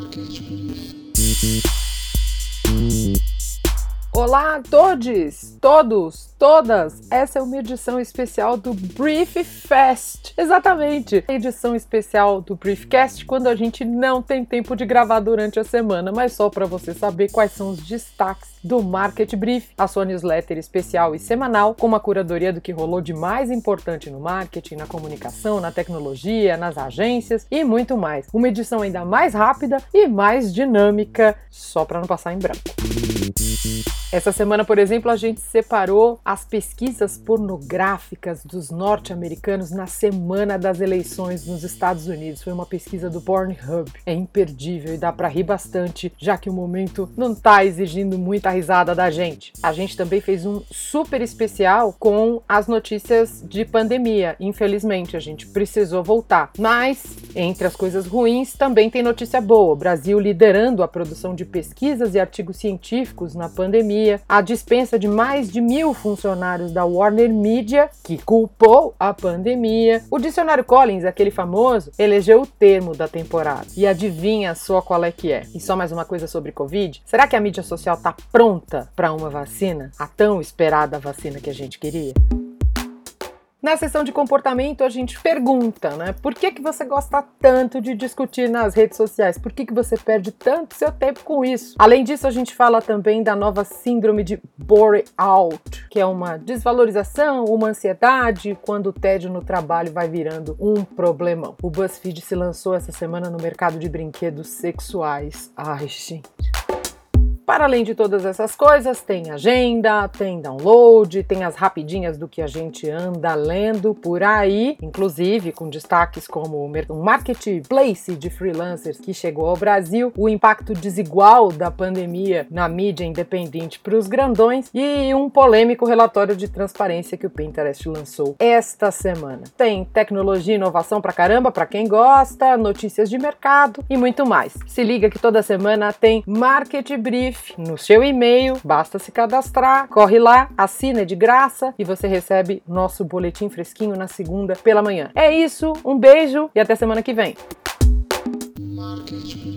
Marketing. Olá a todos, todos, todas! Essa é uma edição especial do Brief Fest. Exatamente, edição especial do Briefcast quando a gente não tem tempo de gravar durante a semana, mas só para você saber quais são os destaques do Market Brief, a sua newsletter especial e semanal com uma curadoria do que rolou de mais importante no marketing, na comunicação, na tecnologia, nas agências e muito mais. Uma edição ainda mais rápida e mais dinâmica, só para não passar em branco. Essa semana, por exemplo, a gente separou as pesquisas pornográficas dos norte-americanos na semana das eleições nos Estados Unidos. Foi uma pesquisa do Pornhub. É imperdível e dá para rir bastante, já que o momento não tá exigindo muita risada da gente. A gente também fez um super especial com as notícias de pandemia. Infelizmente, a gente precisou voltar. Mas, entre as coisas ruins, também tem notícia boa. O Brasil liderando a produção de pesquisas e artigos científicos na pandemia a dispensa de mais de mil funcionários da Warner Media, que culpou a pandemia. O dicionário Collins, aquele famoso, elegeu o termo da temporada. E adivinha só qual é que é? E só mais uma coisa sobre Covid: será que a mídia social está pronta para uma vacina? A tão esperada vacina que a gente queria? Na sessão de comportamento, a gente pergunta, né? Por que, que você gosta tanto de discutir nas redes sociais? Por que, que você perde tanto seu tempo com isso? Além disso, a gente fala também da nova síndrome de bore out, que é uma desvalorização, uma ansiedade quando o tédio no trabalho vai virando um problemão. O BuzzFeed se lançou essa semana no mercado de brinquedos sexuais. Ai, gente. Para além de todas essas coisas, tem agenda, tem download, tem as rapidinhas do que a gente anda lendo por aí, inclusive com destaques como o marketplace de freelancers que chegou ao Brasil, o impacto desigual da pandemia na mídia independente para os grandões e um polêmico relatório de transparência que o Pinterest lançou esta semana. Tem tecnologia e inovação pra caramba para quem gosta, notícias de mercado e muito mais. Se liga que toda semana tem Market Brief no seu e-mail, basta se cadastrar, corre lá, assina de graça e você recebe nosso boletim fresquinho na segunda pela manhã. É isso, um beijo e até semana que vem. Marketing.